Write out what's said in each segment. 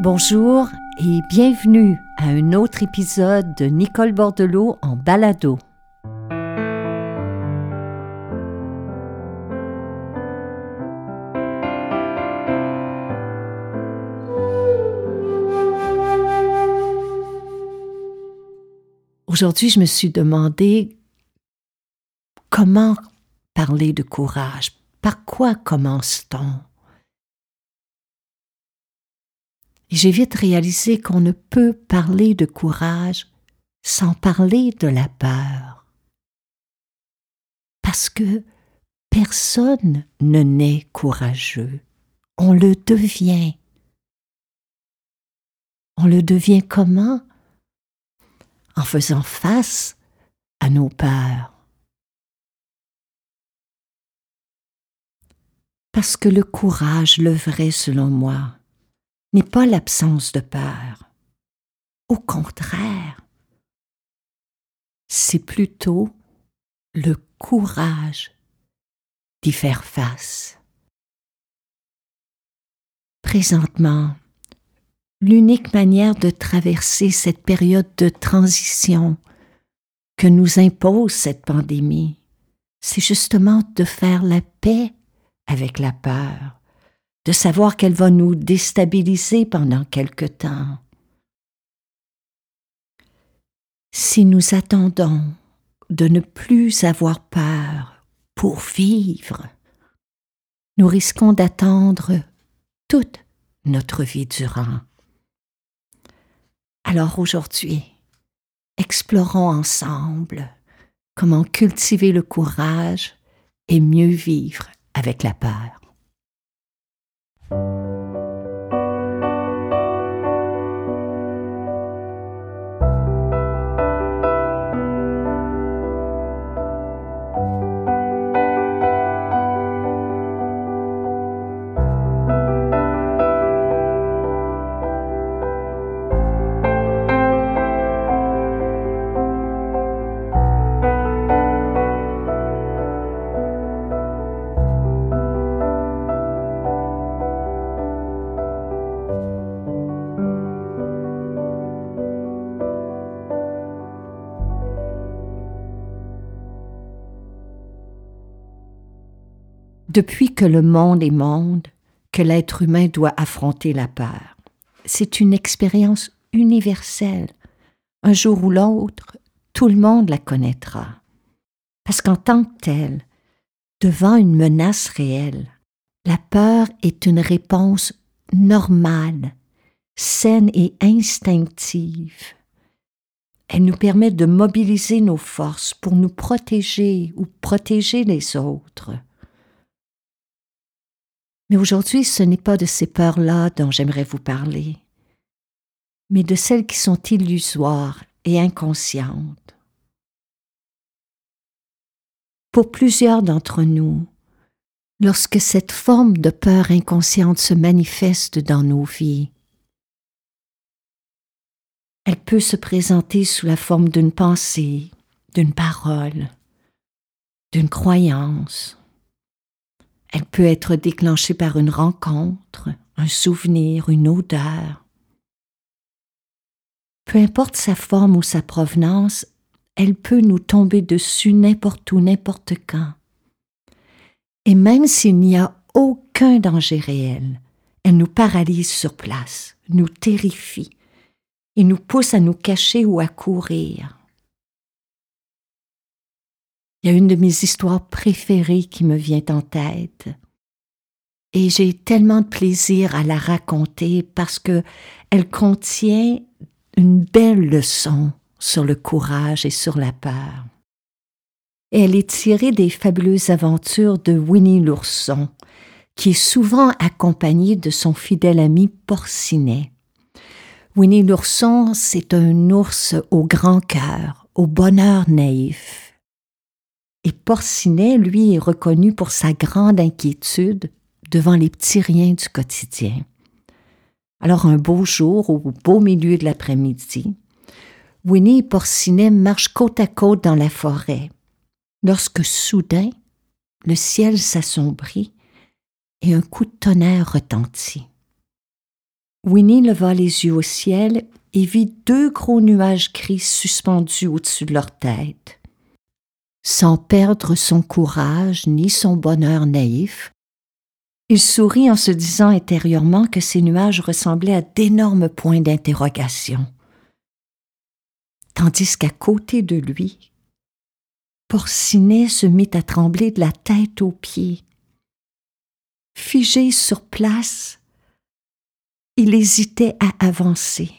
Bonjour et bienvenue à un autre épisode de Nicole Bordelot en balado. Aujourd'hui, je me suis demandé comment parler de courage, par quoi commence-t-on? J'ai vite réalisé qu'on ne peut parler de courage sans parler de la peur. Parce que personne ne naît courageux, on le devient. On le devient comment En faisant face à nos peurs. Parce que le courage, le vrai selon moi, n'est pas l'absence de peur. Au contraire, c'est plutôt le courage d'y faire face. Présentement, l'unique manière de traverser cette période de transition que nous impose cette pandémie, c'est justement de faire la paix avec la peur, de savoir qu'elle va nous déstabiliser pendant quelque temps. Si nous attendons de ne plus avoir peur pour vivre, nous risquons d'attendre toute notre vie durant. Alors aujourd'hui, explorons ensemble comment cultiver le courage et mieux vivre avec la peur. thank you depuis que le monde est monde, que l'être humain doit affronter la peur. C'est une expérience universelle. Un jour ou l'autre, tout le monde la connaîtra. Parce qu'en tant que telle, devant une menace réelle, la peur est une réponse normale, saine et instinctive. Elle nous permet de mobiliser nos forces pour nous protéger ou protéger les autres. Mais aujourd'hui, ce n'est pas de ces peurs-là dont j'aimerais vous parler, mais de celles qui sont illusoires et inconscientes. Pour plusieurs d'entre nous, lorsque cette forme de peur inconsciente se manifeste dans nos vies, elle peut se présenter sous la forme d'une pensée, d'une parole, d'une croyance, elle peut être déclenchée par une rencontre, un souvenir, une odeur. Peu importe sa forme ou sa provenance, elle peut nous tomber dessus n'importe où, n'importe quand. Et même s'il n'y a aucun danger réel, elle nous paralyse sur place, nous terrifie et nous pousse à nous cacher ou à courir. Il y a une de mes histoires préférées qui me vient en tête. Et j'ai tellement de plaisir à la raconter parce que elle contient une belle leçon sur le courage et sur la peur. Elle est tirée des fabuleuses aventures de Winnie l'ourson, qui est souvent accompagné de son fidèle ami Porcinet. Winnie l'ourson, c'est un ours au grand cœur, au bonheur naïf, et Porcinet, lui, est reconnu pour sa grande inquiétude devant les petits riens du quotidien. Alors un beau jour, au beau milieu de l'après-midi, Winnie et Porcinet marchent côte à côte dans la forêt, lorsque soudain, le ciel s'assombrit et un coup de tonnerre retentit. Winnie leva les yeux au ciel et vit deux gros nuages gris suspendus au-dessus de leur tête. Sans perdre son courage ni son bonheur naïf, il sourit en se disant intérieurement que ces nuages ressemblaient à d'énormes points d'interrogation. Tandis qu'à côté de lui, Porcinet se mit à trembler de la tête aux pieds. Figé sur place, il hésitait à avancer.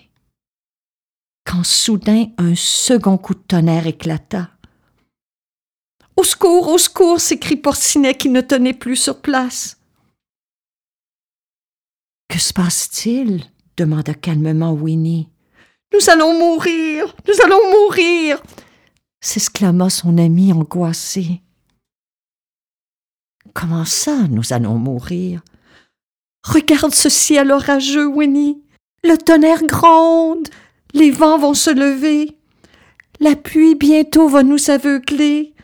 Quand soudain un second coup de tonnerre éclata. Au secours, au secours s'écrie Porcinet qui ne tenait plus sur place. Que se passe-t-il? demanda calmement Winnie. Nous allons mourir, nous allons mourir s'exclama son ami angoissé. Comment ça, nous allons mourir? Regarde ce ciel orageux, Winnie. Le tonnerre gronde, les vents vont se lever. La pluie bientôt va nous aveugler.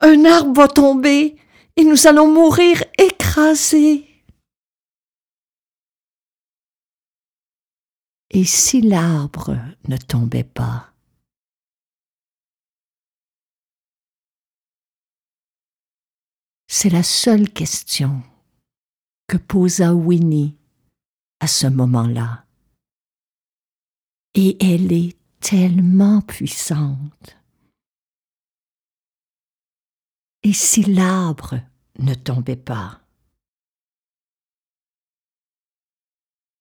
Un arbre va tomber et nous allons mourir écrasés. Et si l'arbre ne tombait pas? C'est la seule question que posa Winnie à ce moment-là. Et elle est tellement puissante. Et si l'arbre ne tombait pas?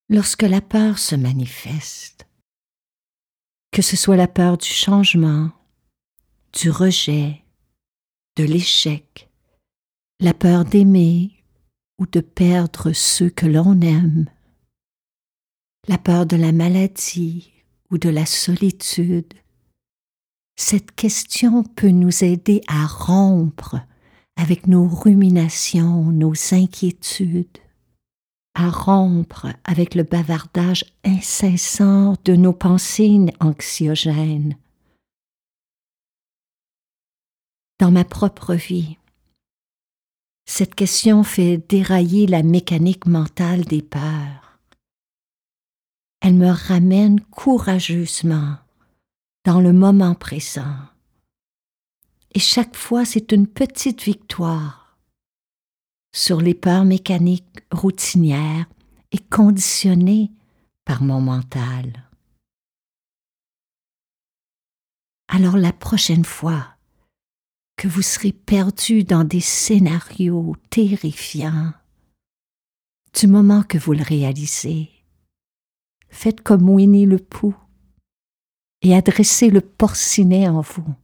Lorsque la peur se manifeste, que ce soit la peur du changement, du rejet, de l'échec, la peur d'aimer ou de perdre ceux que l'on aime, la peur de la maladie ou de la solitude, cette question peut nous aider à rompre avec nos ruminations, nos inquiétudes, à rompre avec le bavardage incessant de nos pensées anxiogènes. Dans ma propre vie, cette question fait dérailler la mécanique mentale des peurs. Elle me ramène courageusement dans le moment présent. Et chaque fois, c'est une petite victoire sur les peurs mécaniques routinières et conditionnées par mon mental. Alors la prochaine fois, que vous serez perdu dans des scénarios terrifiants. Du moment que vous le réalisez, faites comme Winnie le Pooh et adressez le porcinet en vous,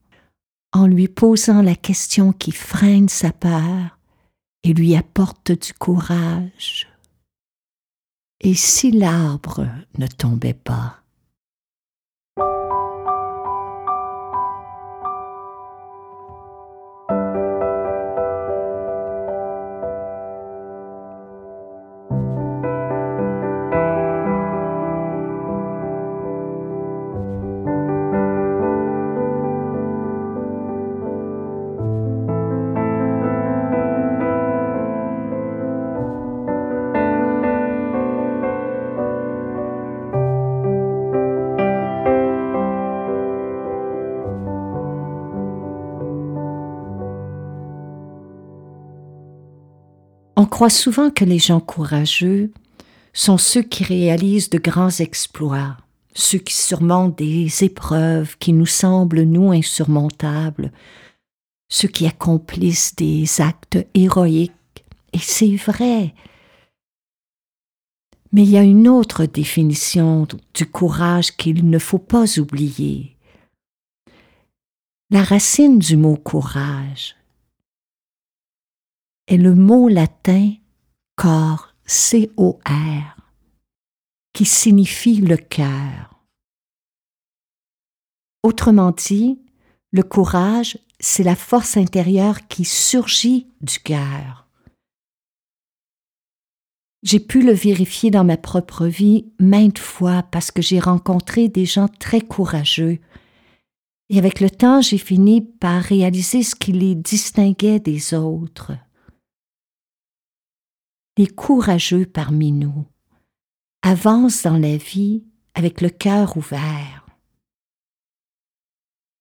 en lui posant la question qui freine sa peur et lui apporte du courage. Et si l'arbre ne tombait pas On croit souvent que les gens courageux sont ceux qui réalisent de grands exploits, ceux qui surmontent des épreuves qui nous semblent, nous, insurmontables, ceux qui accomplissent des actes héroïques. Et c'est vrai. Mais il y a une autre définition du courage qu'il ne faut pas oublier. La racine du mot courage, est le mot latin cor, C-O-R, qui signifie le cœur. Autrement dit, le courage, c'est la force intérieure qui surgit du cœur. J'ai pu le vérifier dans ma propre vie maintes fois parce que j'ai rencontré des gens très courageux. Et avec le temps, j'ai fini par réaliser ce qui les distinguait des autres les courageux parmi nous avancent dans la vie avec le cœur ouvert.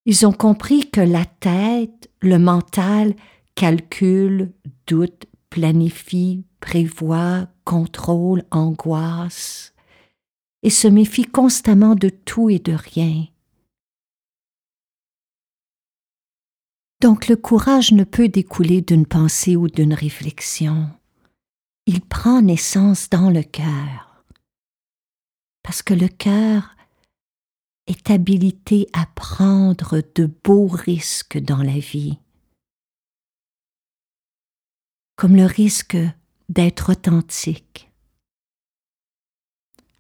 Ils ont compris que la tête, le mental, calcule, doute, planifie, prévoit, contrôle, angoisse, et se méfie constamment de tout et de rien. Donc le courage ne peut découler d'une pensée ou d'une réflexion. Il prend naissance dans le cœur. Parce que le cœur est habilité à prendre de beaux risques dans la vie. Comme le risque d'être authentique,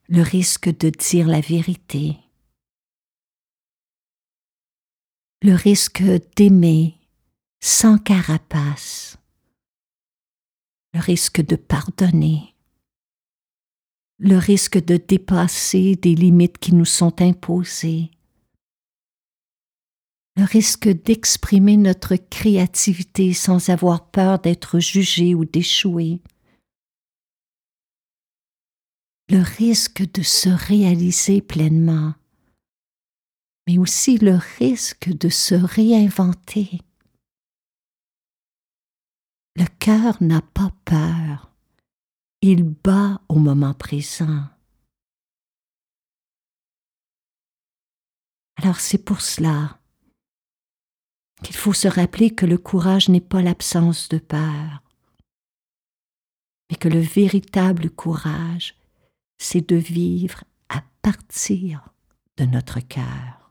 le risque de dire la vérité, le risque d'aimer sans carapace, le risque de pardonner, le risque de dépasser des limites qui nous sont imposées, le risque d'exprimer notre créativité sans avoir peur d'être jugé ou d'échouer, le risque de se réaliser pleinement mais aussi le risque de se réinventer. Le cœur n'a pas peur, il bat au moment présent. Alors c'est pour cela qu'il faut se rappeler que le courage n'est pas l'absence de peur, mais que le véritable courage, c'est de vivre à partir de notre cœur.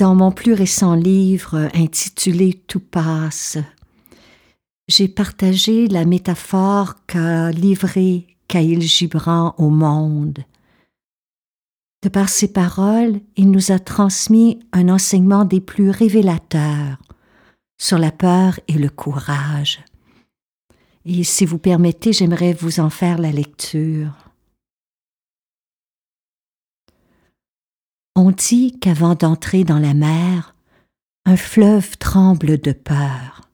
Dans mon plus récent livre intitulé Tout passe, j'ai partagé la métaphore qu'a livrée Caïl Gibran au monde. De par ses paroles, il nous a transmis un enseignement des plus révélateurs sur la peur et le courage. Et si vous permettez, j'aimerais vous en faire la lecture. On dit qu'avant d'entrer dans la mer, un fleuve tremble de peur.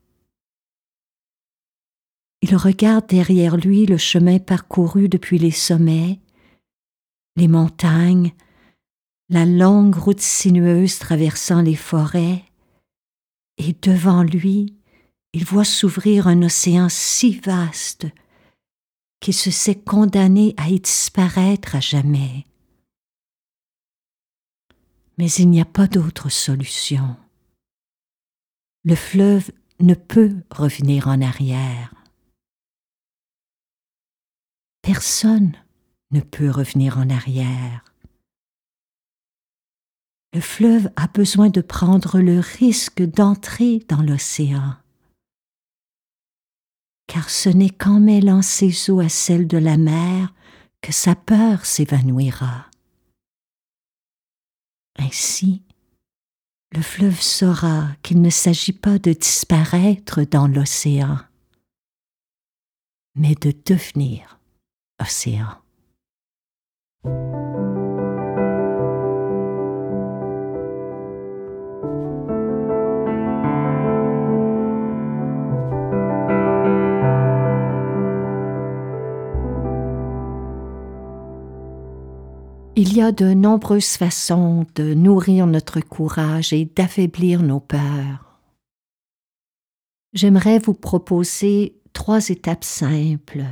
Il regarde derrière lui le chemin parcouru depuis les sommets, les montagnes, la longue route sinueuse traversant les forêts, et devant lui, il voit s'ouvrir un océan si vaste qu'il se sait condamné à y disparaître à jamais mais il n'y a pas d'autre solution. Le fleuve ne peut revenir en arrière. Personne ne peut revenir en arrière. Le fleuve a besoin de prendre le risque d'entrer dans l'océan, car ce n'est qu'en mêlant ses eaux à celles de la mer que sa peur s'évanouira. Ainsi, le fleuve saura qu'il ne s'agit pas de disparaître dans l'océan, mais de devenir océan. Il y a de nombreuses façons de nourrir notre courage et d'affaiblir nos peurs. J'aimerais vous proposer trois étapes simples.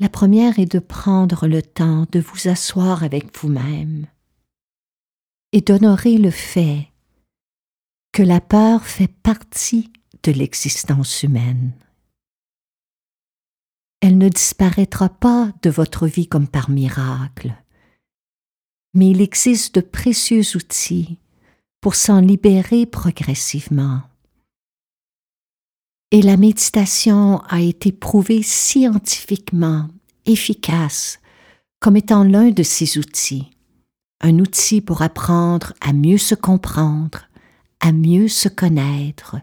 La première est de prendre le temps de vous asseoir avec vous-même et d'honorer le fait que la peur fait partie de l'existence humaine elle ne disparaîtra pas de votre vie comme par miracle. Mais il existe de précieux outils pour s'en libérer progressivement. Et la méditation a été prouvée scientifiquement efficace comme étant l'un de ces outils, un outil pour apprendre à mieux se comprendre, à mieux se connaître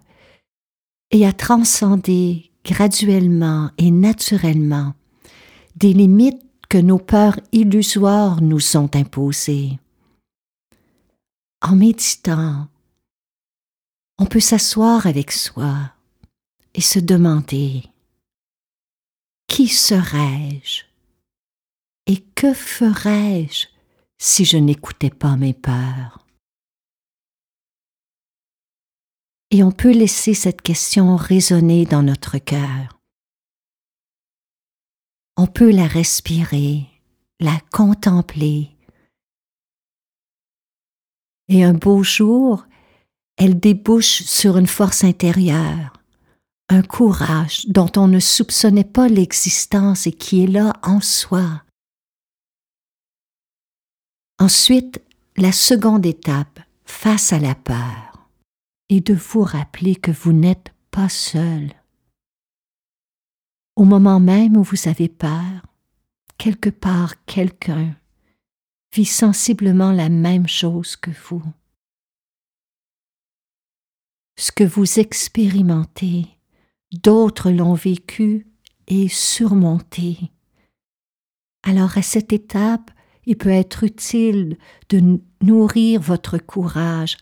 et à transcender graduellement et naturellement des limites que nos peurs illusoires nous ont imposées. En méditant, on peut s'asseoir avec soi et se demander Qui serais-je et que ferais-je si je n'écoutais pas mes peurs? Et on peut laisser cette question résonner dans notre cœur. On peut la respirer, la contempler. Et un beau jour, elle débouche sur une force intérieure, un courage dont on ne soupçonnait pas l'existence et qui est là en soi. Ensuite, la seconde étape, face à la peur, est de vous rappeler que vous n'êtes pas seul. Au moment même où vous avez peur, quelque part quelqu'un vit sensiblement la même chose que vous. Ce que vous expérimentez, d'autres l'ont vécu et surmonté. Alors à cette étape, il peut être utile de nourrir votre courage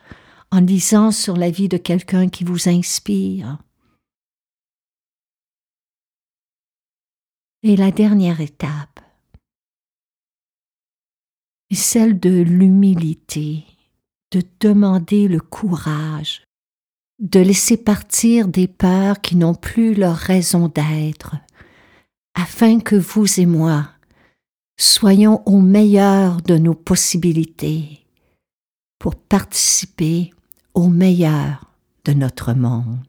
en lisant sur la vie de quelqu'un qui vous inspire. Et la dernière étape est celle de l'humilité, de demander le courage, de laisser partir des peurs qui n'ont plus leur raison d'être, afin que vous et moi soyons au meilleur de nos possibilités pour participer au meilleur de notre monde.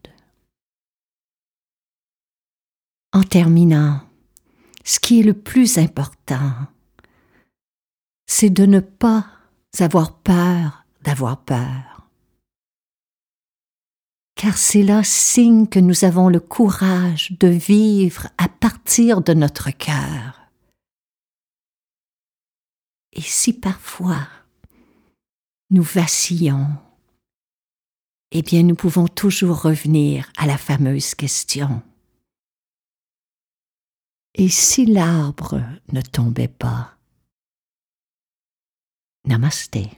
En terminant, ce qui est le plus important, c'est de ne pas avoir peur d'avoir peur. Car c'est là signe que nous avons le courage de vivre à partir de notre cœur et si parfois nous vacillons, eh bien nous pouvons toujours revenir à la fameuse question. Et si l'arbre ne tombait pas? Namasté.